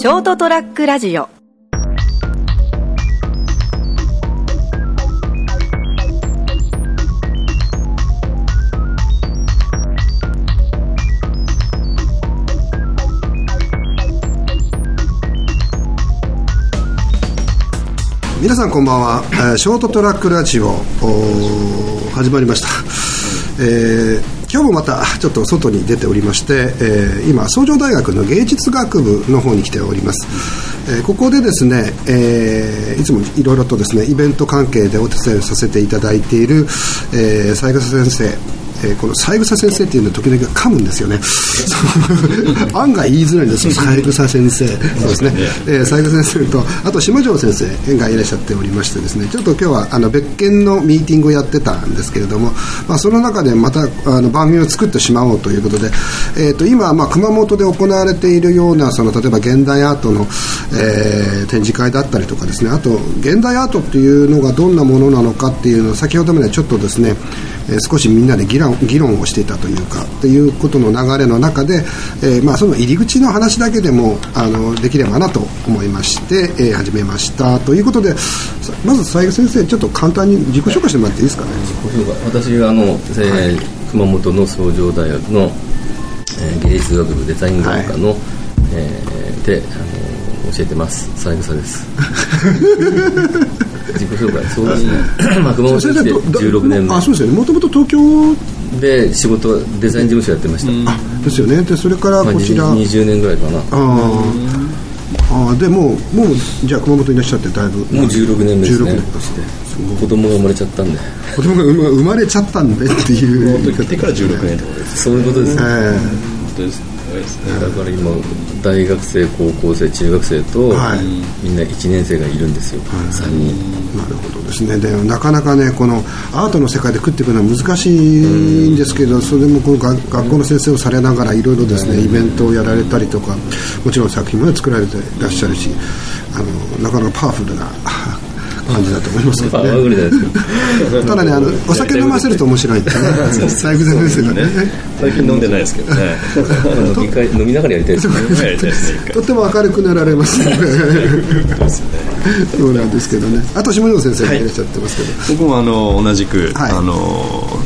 ショートトラックラジオ。皆さんこんばんは、えーショートトラックラジオ始まりました、えー今日もまたちょっと外に出ておりまして、えー今崇城大学の芸術学部の方に来ております、えーここでですね、えーいつもいろいろとですねイベント関係でお手伝いさせていただいている、えー、三枝先生えーこの三枝先生っていうのは時々噛むんですよね。案外言いづらいんですよ。三枝先生。そうですね、えー、三枝先生とあと島城先生がいらっしゃっておりましてですね。ちょっと今日はあの別件のミーティングをやってたんですけれども、まあ、その中でまたあの番組を作ってしまおうということで、えー、と今、まあ、熊本で行われているようなその例えば現代アートの、えー展示会だったりとかですね。あと現代アートっていうのがどんなものなのかっていうのを先ほどまでちょっとですねえー少しみんなで議論議論をしていたというかということの流れの中で、えーまあ、その入り口の話だけでもあのできればなと思いまして、えー始めましたということでさまず斉藤先生ちょっと簡単に自己紹介してもらっていいですかね？私はあの、えー熊本の創城大学の、えー芸術学部デザイン学科の、えーであの教えてます。三枝です 自己紹介。そういう、まあ、熊本に来てどど16年目。あそうですよね。もともと東京。で仕事デザイン事務所やってました、あですよね。でそれからまあ、こちら、20年ぐらいかな。あー。あーでもうもうじゃあ熊本にいらっしゃってだいぶ。もう16年目ですね。16年で。す子供が生まれちゃったんで。子供が生ま生まれちゃったんでっていう。本当に来てから16年ってことですそういうことです、えー本当ですねだから今大学生高校生中学生と、はい。みんな1年生がいるんですよ、3人。なるほどですね。でなかなかねこのアートの世界で食っていくのは難しいんですけどそれでもこの学学校の先生をされながらいろいろですねイベントをやられたりとかもちろん作品まで作られていらっしゃるしあのなかなかパワフルな感じだと思いますけパどね。た。だねあのお酒飲ませると面白いってね。最近飲んでないですけどね。飲みながらやりたい ですね。とっても明るくなられますね そうなんですけどね。あと下野先生がいらっしゃってますけど、僕もあの同じく、はい。あの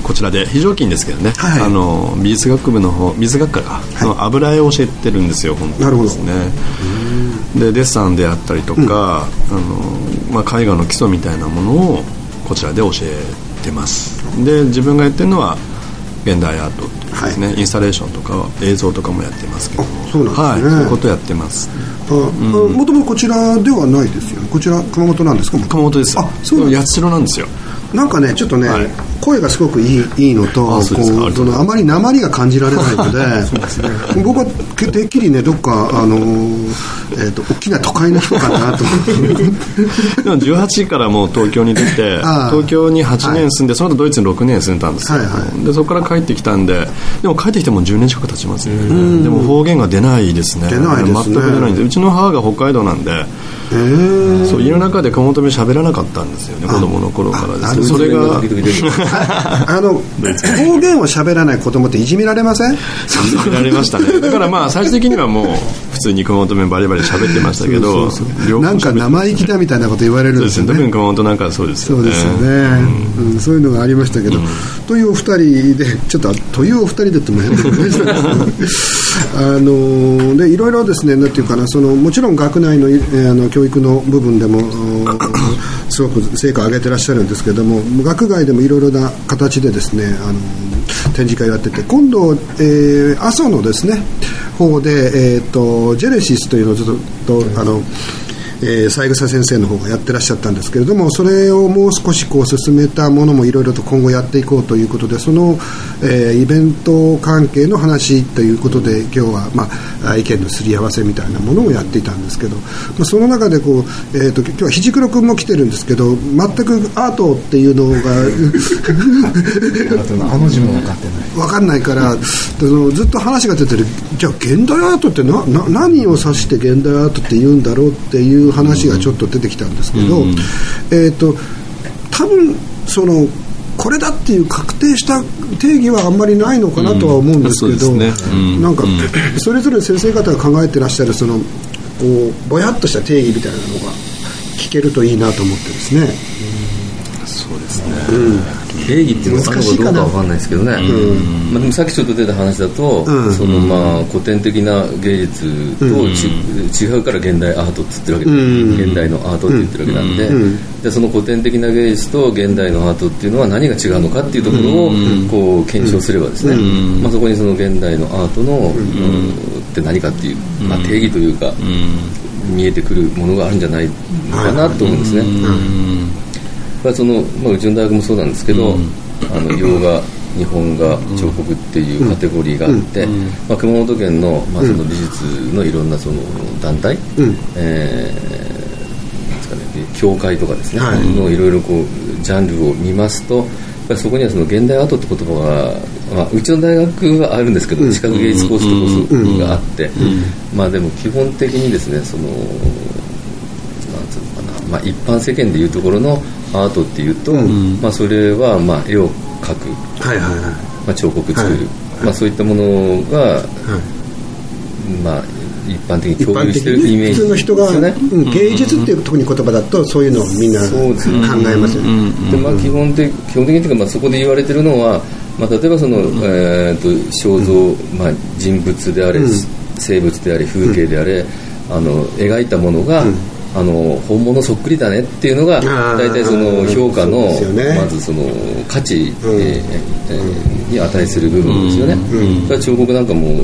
こちらで非常勤ですけどね、はいあの美術学部の方美術学科が、の油絵を教えてるんですよ本当なるほど。にですね。でデッサンであったりとか、あのまあ、絵画の基礎みたいなものをこちらで教えてます。で自分がやってるのは現代アートっていうですね、インスタレーションとか映像とかもやってますけどそうなんですね。はい、そういうことやってますもともとこちらではないですよね。こちら熊本なんですか？熊本です。あそう八代なんですよなんかねちょっとね、はい。声がすごくいいいいのとあそのあまり鉛が感じられないので 僕はけてっきりねどっかあのーえっ、と大きな都会の人かなと。思ってでも18からもう東京に出て 東京に8年住んで、その後ドイツに6年住んだんですよ、はいはい。でそこから帰ってきたんででも帰ってきてもう10年近く経ちますね。でも方言が出ないですね。出ないですね。全く出ないんでうちの母が北海道なんでえー。そう家の中で熊本弁喋らなかったんですよね子供の頃からですねそれがあの方言を喋らない子供っていじめられません？見られましたね。だからまあ最終的にはもう普通に熊本弁バリバリ喋ってましたけどなんか生意気だみたいなこと言われるんそうですすね。特でよ。ねに熊本なんかはそうですよね。そうですよね、うん。そういうのがありましたけど、というお二人でちょっとというお二人でっても変だけどあのでいろいろですねなんていうかなそのもちろん学内の,、えーあの教育の部分でもおすごく成果を上げてらっしゃるんですけれども学外でもいろいろな形でですねあの展示会をやってて今度、えー、阿蘇のですね方で、えー、とジェネシスというのをちょっとあのえー三枝先生の方がやってらっしゃったんですけれどもそれをもう少しこう進めたものもいろいろと今後やっていこうということでその、えーイベント関係の話ということで今日は、まあ、あ意見のすり合わせみたいなものをやっていたんですけど、まあ、その中でこう、えー、と今日はひじくろ君も来てるんですけど全くアートっていうのがあの字も分かってない。分かんないからそのずっと話が出てる。じゃあ現代アートってなな何を指して現代アートって言うんだろうっていう話がちょっと出てきたんですけど、えっ、と多分そのこれだっていう確定した定義はあんまりないのかなとは思うんですけど、うんね。うん。なんか、それぞれ先生方が考えてらっしゃるそのこうぼやっとした定義みたいなのが聞けるといいなと思ってですね、そうですね、定義っていうのがあるのかどうかわかんないですけどね、まあ、でもさっきちょっと出た話だと、うん。そのまあ古典的な芸術とち、違うから現代アートって言ってるわけ。で、うん。現代のアートって言ってるわけなんで,、うん。でその古典的な芸術と現代のアートっていうのは何が違うのかっていうところをこう検証すればですね、まあ、そこにその現代のアートの、うん。って何かっていう、まあ、定義というか、見えてくるものがあるんじゃないのかなと思うんですね。まあそのまあ、うちの大学もそうなんですけど、あの洋画日本画彫刻っていうカテゴリーがあって、まあ、熊本県の,、まあその美術のいろんなその団体、うん。えーなんですかね、教会とかですね、はい。のいろいろこうジャンルを見ますとやっぱりそこにはその現代アートって言葉が、まあ、うちの大学はあるんですけど、視覚芸術コースとコースがあって、まあでも基本的にですねそのなんつうのかな、まあ、一般世間でいうところのアートっていうと、まあ、それはまあ絵を描く、はいはいはい。まあ、彫刻作る、はい。まあ、そういったものが、はい。まあ、一般的に共有してるイメージに普通の人が。うん芸術っていう特に言葉だとそういうのをみんな考えますよね、でまあ、基本的基本的にというか、まあ、そこで言われてるのは、まあ、例えばその、えー、と肖像、まあ、人物であれ、生物であれ風景であれ、あの描いたものが、あの本物そっくりだねっていうのが大体その評価の、まずその価値、うん。えーえーに値する部分ですよね、だから彫刻なんかも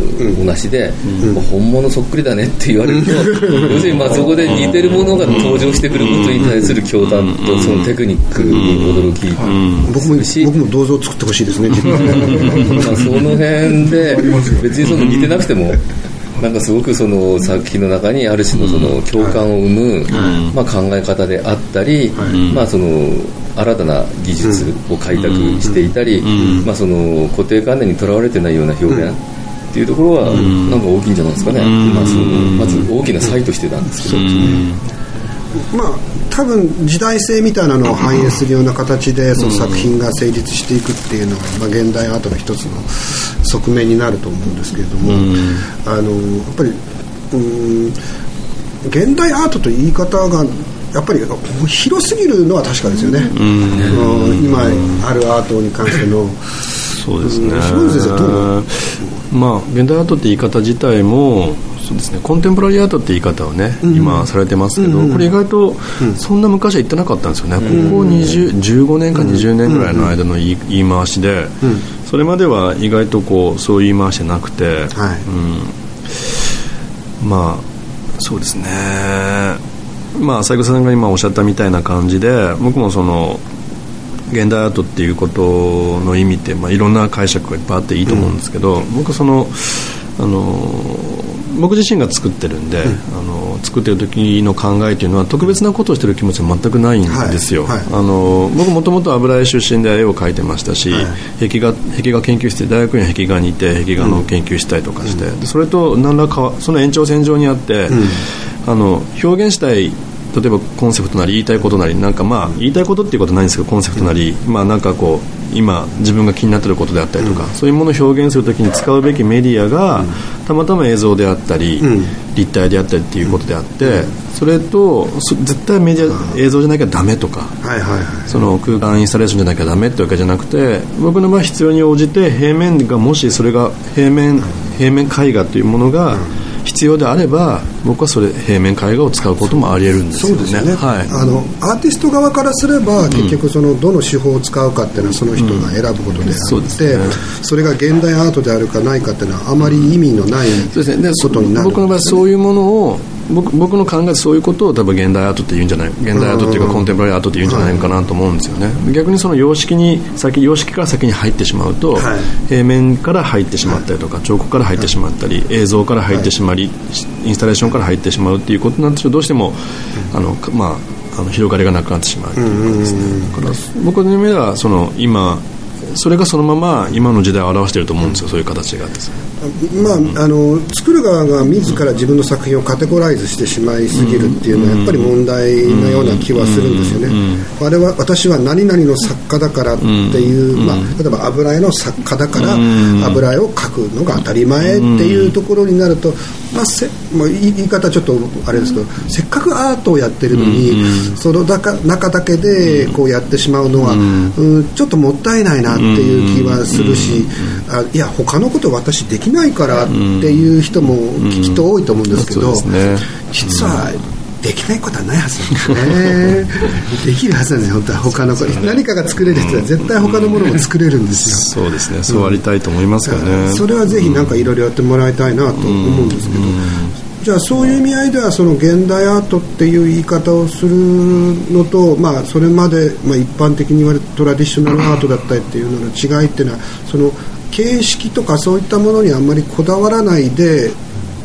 同じで、まあ本物そっくりだねって言われると、要するにまあそこで似てるものが登場してくることに対する驚嘆とそのテクニックに驚き、僕もし僕も銅像作ってほしいですね自分で。まあ、その辺で別にその似てなくてもなんかすごくその作品の中にある種のその共感を生む、まあ、考え方であったり、まあ、その新たな技術を開拓していたり、まあ、その固定観念にとらわれてないような表現っていうところはなんか大きいんじゃないですかね、まあ、そのまず大きな差異としてなんですけど。まあ多分時代性みたいなのを反映するような形でその作品が成立していくっていうのが、まあ、現代アートの一つの側面になると思うんですけれども、あのやっぱりうん現代アートという言い方がやっぱり広すぎるのは確かですよね、うん。今あるアートに関しての。そうですね。うん。島野先生どう思う？まあ現代アートって言い方自体もそうですね。コンテンポラリーアートって言い方をね、今されてますけど、これ意外とそんな昔は言ってなかったんですよね、ここ20 15年か20年ぐらいの間の言い言い回しで、それまでは意外とこうそういう言い回しじゃなくて、はい。うん、まあそうですね。まあ斉藤さんが今おっしゃったみたいな感じで僕もその現代アートっていうことの意味って、まあ、いろんな解釈がいっぱいあっていいと思うんですけど、僕はそのあの僕自身が作ってるんで、あの作ってる時の考えというのは特別なことをしてる気持ちは全くないんですよ、はい。はい。あの僕もともと油絵出身で絵を描いてましたし、はい。壁画壁画研究室で大学には壁画にいて壁画の研究したりとかして、でそれと何らかその延長線上にあって、あの表現したい例えばコンセプトなり言いたいことなりなんかまあ言いたいことっていうことはないんですけどコンセプトなり、まあなんかこう今自分が気になっていることであったりとか、そういうものを表現するときに使うべきメディアが、たまたま映像であったり、立体であったりっていうことであって、それとそ絶対メディア映像じゃなきゃダメとかはいはいはい。その空間インスタレーションじゃなきゃダメってわけじゃなくて僕の場合必要に応じて平面がもしそれが平面平面絵画というものが必要であれば僕はそれ平面絵画を使うこともあり得るんですよね。そうですよね、はい。あのアーティスト側からすれば結局そのどの手法を使うかっていうのはその人が選ぶことであそうって、ですね。それが現代アートであるかないかっていうのはあまり意味のないことになる。僕の場合そういうものを僕僕の考えでそういうことを多分現代アートって言うんじゃない現代アートっていうかコンテンポラリーアートって言うんじゃないかなと思うんですよね。逆にその様式に先様式から先に入ってしまうと、はい。平面から入ってしまったりとか彫刻から入ってしまったり映像から入ってしまりインスタレーションから入ってしまうっていうことになってどうしてもあのかまああの広がりがなくなってしまうっていうことですね。だから僕の夢はその今それがそのまま今の時代を表していると思うんですよ。そういう形がですねまあ、あの作る側が自ら自分の作品をカテゴライズしてしまいすぎるっていうのはやっぱり問題のような気はするんですよね。あれは私は何々の作家だからっていう、まあ、例えば油絵の作家だから油絵を描くのが当たり前っていうところになると、ままあ、せまあ、言い方ちょっとあれですけどせっかくアートをやってるのに、うん、その中だけでこうやってしまうのは、うん、うん、ちょっともったいないなっていう気はするし、うん、あいや他のこと私できないからっていう人もきっと多いと思うんですけど、ね、実はできないことはないはずなんですね。できるはずなんです本当は。他の、ね、何かが作れる人は絶対他のものも作れるんですよ。そうですね。そうありたいと思いますかね、それはぜひ何かいろいろやってもらいたいなと思うんですけど、じゃあそういう意味合いではその現代アートっていう言い方をするのと、まあ、それまで、まあ、一般的に言われるトラディショナルアートだったりっていうのの違いっていうのはその形式とかそういったものにあんまりこだわらないで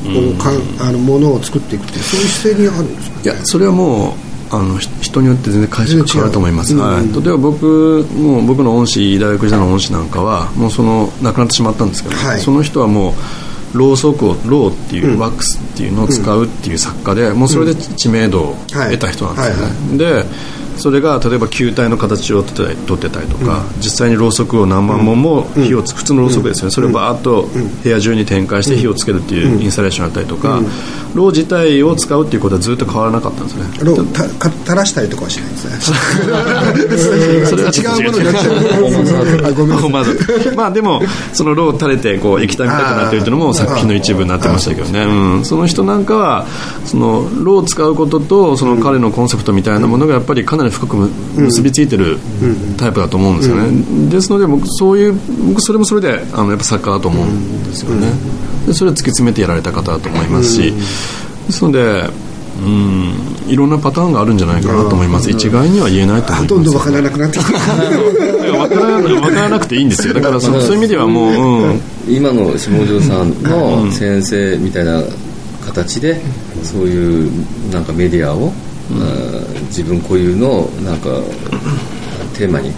こうかあのものを作っていくっていうそういう姿勢にあるんですか、いやそれはもうあの人によって全然解釈変わると思います、はい、例えば僕もう僕の恩師大学時代の恩師なんかはもうその亡くなってしまったんですけど、はい、その人はもうろうそくをろうっていう、ワックスっていうのを使うっていう作家で、もうそれで知名度を得た人なんですよね、でそれが例えば球体の形を取ってたりとか、うん、実際にろうそくを何万本も火をつ、うん、普通のろうそくですよね、それをバーッと部屋中に展開して火をつけるっていうインスタレーションあったりとか、ろう自体を使うっていうことはずっと変わらなかったんですね。ろうたか垂らしたりとかはしないんですね。それは違うものになっちゃう。ごめんまずまあでもそのろう垂れてこう液体みたくなってるっていうのも作品の一部になってましたけどね、うん、その人なんかはそのろうを使うこととその彼のコンセプトみたいなものがやっぱりかなり深く結びついてるタイプだと思うんですよね、ですので僕そういう僕それもそれであのやっぱ作家だと思うんですよね、でそれを突き詰めてやられた方だと思いますし、ですのでうんいろんなパターンがあるんじゃないかなと思います。一概には言えないと思いますどんどん分からなくなってきた。分から分からなくていいんですよ。だからそういう意味ではもう、うん、今の下條さんの先生みたいな形でそういうなんかメディアを自分固有のなんかテーマに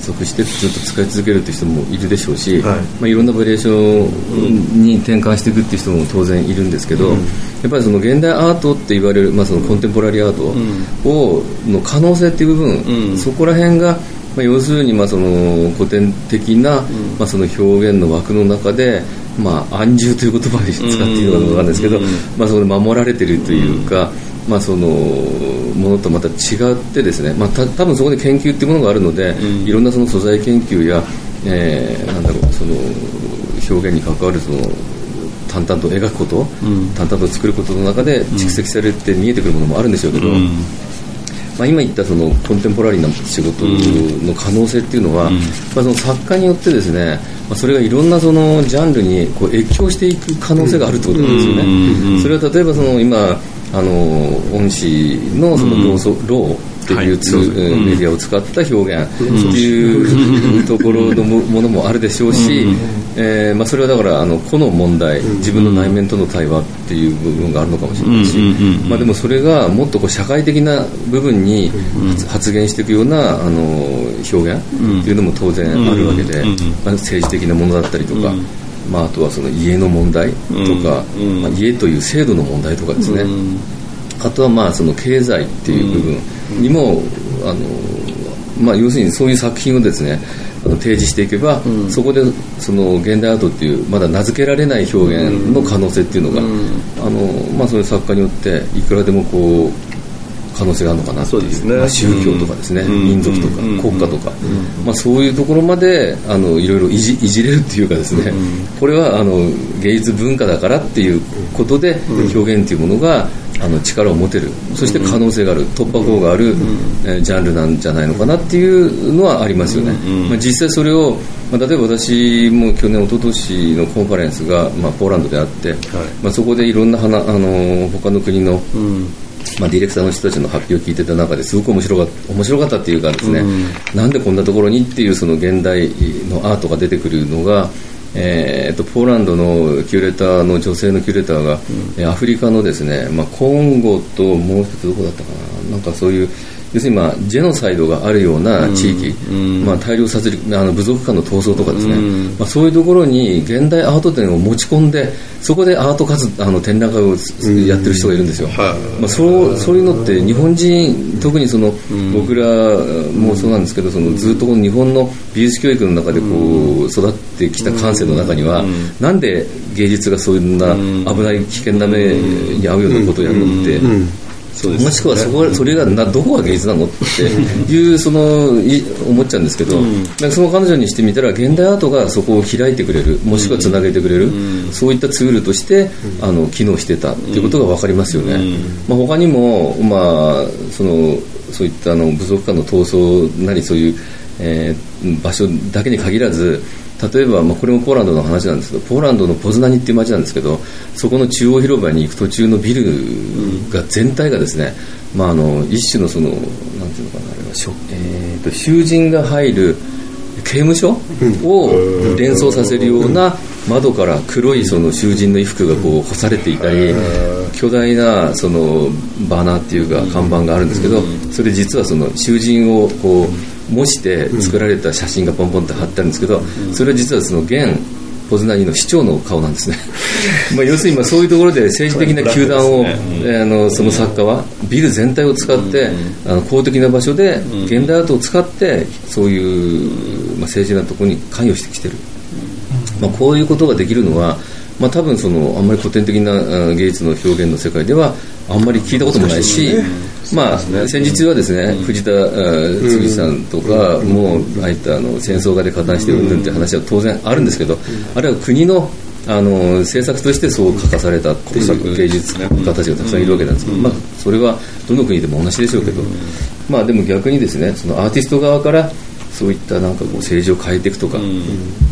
即してずっと使い続けるっていう人もいるでしょうし、はい。まあ、いろんなバリエーションに転換していくっていう人も当然いるんですけど、うん、やっぱりその現代アートって言われる、まあ、そのコンテンポラリーアートを、の可能性っていう部分、うん、そこら辺が、まあ、要するにまあその古典的な、まあ、その表現の枠の中でまあ、安住という言葉に使っていいのか分かんないですけど、まあ、そこで守られているというか、まあ、そのものとまた違ってですね、まあ、た多分そこで研究っていうものがあるので、いろんなその素材研究や、えー、なんだろうその表現に関わるその淡々と描くこと、淡々と作ることの中で蓄積されて見えてくるものもあるんでしょうけど、まあ、今言ったそのコンテンポラリーな仕事の可能性っていうのは、うん、まあ、その作家によってですね、まあ、それがいろんなそのジャンルにこう越境していく可能性があるってことなんですよね。それは例えばその今あの恩師のそのロー,、ローっていうツ、はい、メディアを使った表現っていうところのものもあるでしょうし、えーまあ、それはだからあの個の問題自分の内面との対話っていう部分があるのかもしれないし、まあ、でもそれがもっとこう社会的な部分に発言していくようなあの表現っていうのも当然あるわけで、まあ、政治的なものだったりとか。まあ、あとはその家の問題とか、まあ、家という制度の問題とかですね、あとはまあその経済っていう部分にも、あのまあ、要するにそういう作品をですね提示していけば、うん、そこでその現代アートっていうまだ名付けられない表現の可能性っていうのが、うん、あのまあ、そういう作家によっていくらでもこう可能性があるのかなっていう、ね、まあ、宗教とかですね、うん、民族とか、国家とか、まあ、そういうところまであのいろいろいじいじれるっていうかですね、これはあの芸術文化だからっていうことで表現っていうものがあの力を持てる。そして可能性がある。突破口がある、えジャンルなんじゃないのかなっていうのはありますよね、まあ、実際それを、まあ、例えば私も去年一昨年のコンファレンスが、まあ、ポーランドであって、はい、まあ、そこでいろんな花あの他の国の、まあ、ディレクターの人たちの発表を聞いてた中ですごく面白かった面白かったっていうかですね、うん、なんでこんなところにっていうその現代のアートが出てくるのがえー、とポーランドのキュレーターの女性のキュレーターが、うん、アフリカのですね、まあ、コンゴともう一つどこだったかななんかそういう要するに、まあ、ジェノサイドがあるような地域、まあ、大量殺戮あの部族間の闘争とかですね、まあ、そういうところに現代アート展を持ち込んでそこでアート活あの展覧会をやってる人がいるんですよ、まあ、そうそういうのって日本人特にその僕らもそうなんですけどそのずっと日本の美術教育の中でこう育ってきた感性の中にはなんで芸術がそういうな危ない危険な目に遭うようなことをやるのって、もしくはそこそれがなどこが芸術なのっていうそのい思っちゃうんですけど、うん、なんかその彼女にしてみたら現代アートがそこを開いてくれるもしくはつなげてくれる、うん、そういったツールとして、あの機能してたっていうことが分かりますよね。まあ、他にも、まあ、そのそういったあの部族間の闘争なりそういう、えー、場所だけに限らず例えば、まあ、これもポーランドの話なんですけどポーランドのポズナニっていう街なんですけどそこの中央広場に行く途中のビルが全体がですね、まあ、あの一種のそのなんていうのかなあれは、えーと、囚人が入る刑務所を連想させるような窓から黒いその囚人の衣服がこう干されていたり巨大なそのバナーっていうか看板があるんですけどそれ実はその囚人をこう模して作られた写真がポンポンって貼ってあるんですけど、それは実はその現ポズナニの市長の顔なんですね。まあ要するにまそういうところで政治的な球団を、ねあのその作家はビル全体を使って、あの公的な場所で現代アートを使ってそういう、まあ、政治なところに関与してきてる、まあ、こういうことができるのはまあ、多分そのあんまり古典的な芸術の表現の世界ではあんまり聞いたこともないし、まあ、先日はですね、藤田次さんとかもああいったあの戦争画で加担してうんぬんって話は当然あるんですけど、あれは国のあの政策としてそう書かされたっていう芸術家たちがたくさんいるわけなんですけど、まあ、それはどの国でも同じでしょうけど、まあ、でも逆にですねそのアーティスト側からそういったなんかこう政治を変えていくとか、うん、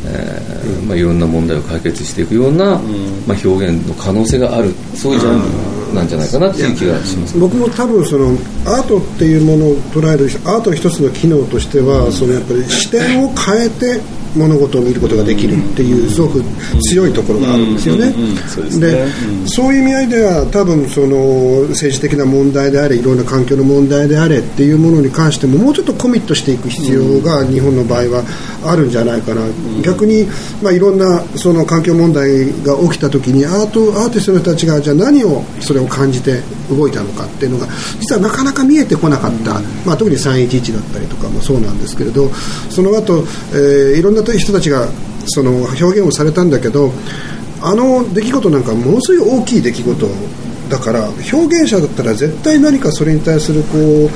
えー、まあ、いろんな問題を解決していくような、うん、まあ、表現の可能性があるそういうジャンルなんじゃないかなっていう気がします、僕も多分そのアートっていうものを捉えるアート一つの機能としては、そのやっぱり視点を変えて物事を見ることができるっていうすごく強いところがあるんですよね。でそういう意味合いでは多分その政治的な問題であれいろんな環境の問題であれっていうものに関してももうちょっとコミットしていく必要が日本の場合はあるんじゃないかな。逆にまあいろんなその環境問題が起きた時にアートアーティストの人たちがじゃあ何をそれを感じて動いたのかっていうのが実はなかなか見えてこなかった。まあ特に311だったりとかもそうなんですけれどその後、えー、いろんな人たちがその表現をされたんだけどあの出来事なんかものすごい大きい出来事だから表現者だったら絶対何かそれに対するこう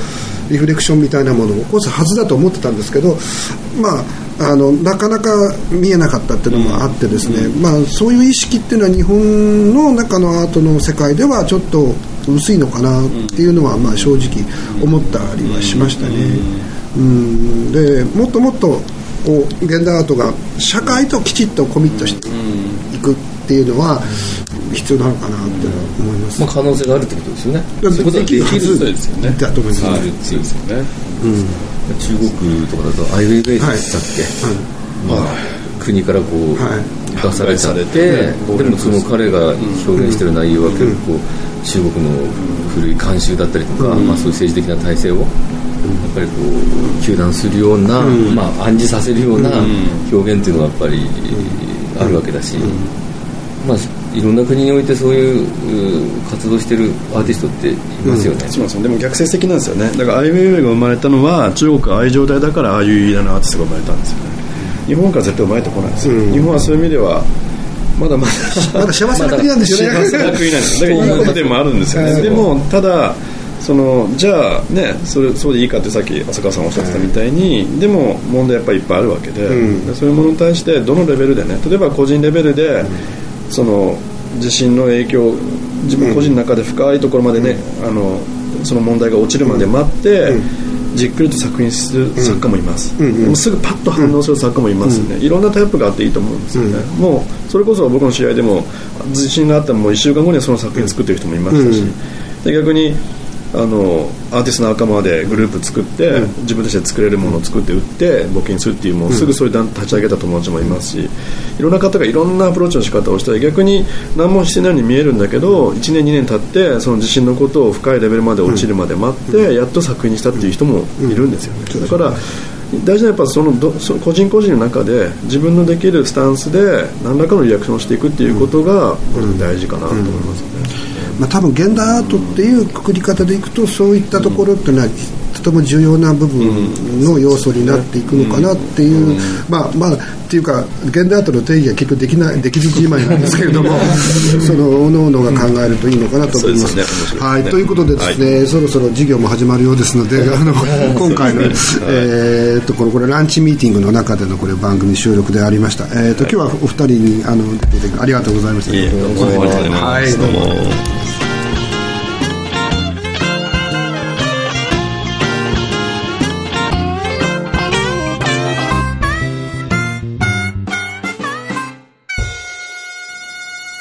リフレクションみたいなものを起こすはずだと思ってたんですけど、まあ、あのなかなか見えなかったっていうのもあってですね、まあ、そういう意識っていうのは日本の中のアートの世界ではちょっと薄いのかなっていうのは、まあ、正直思ったりはしましたね。うん。でもっともっとこう現代アートが社会ときちっとコミットしていくっていうのは必要なのかなって思います、まあ、可能性があるってことですよね。そういうことはできるはずですよね。だと思います、はい、ですよね、うん、中国とかだとアイウェイベイスだっけ、はい、まあ、国からこう、はい、出されちゃって、でもその彼が表現してる内容は結構、中国の古い慣習だったりとか、まあ、そういう政治的な体制をやっぱりこう糾弾するような、まあ、暗示させるような表現っていうのはやっぱりあるわけだし、まあ、いろんな国においてそういう活動してるアーティストっていますよね、うん、でも逆説的なんですよね。だからアイウェイウェイが生まれたのは中国愛情代だからああいう偉大なアーティストが生まれたんですよね。日本から絶対生まれてこないんですよ、うん、日本はそういう意味ではまだまだまだ幸せな国なんですよ。ね幸せな国なんですよ。だからいいことでもあるんですよね。でもただそのじゃあねそれそうでいいかってさっき浅川さんおっしゃってたみたいに、うん、でも問題やっぱりいっぱいあるわけで、うん、そういうものに対してどのレベルでね例えば個人レベルで、うん、その地震の影響自分個人の中で深いところまでね、あのその問題が落ちるまで待って、じっくりと作品する作家もいます、うんうん、すぐパッと反応する作家もいますね、うん、いろんなタイプがあっていいと思うんですよね、うん、もうそれこそ僕の試合でも地震があっても1週間後にはその作品作ってる人もいましたし、で逆にああのアーティストの仲間でグループ作って、うん、自分たちで作れるものを作って売って募金するっていうもうすぐそういう団立ち上げた友達もいますしいろんな方がいろんなアプローチの仕方をしたら逆に何もしてないように見えるんだけど1年2年経ってその自信のことを深いレベルまで落ちるまで待って、やっと作品にしたっていう人もいるんですよね。だから大事なやっぱそのどその個人個人の中で自分のできるスタンスで何らかのリアクションをしていくっていうことが大事かなと思いますね。まあ、多分現代アートっていうくくり方でいくとそういったところっていうのはとても重要な部分の要素になっていくのかなっていう、まあまあっていうか現代アートの定義は結局できないできずじまいなんですけれどもそのおのおのが考えるといいのかなと思います。ね、はいということでですね、はい、そろそろ授業も始まるようですのであの 今回の、えー、っとこれこれランチミーティングの中でのこれ番組収録でありました。えー、っと今日はお二人にあのありがとうございました。どうもありがとうございます。はいどうも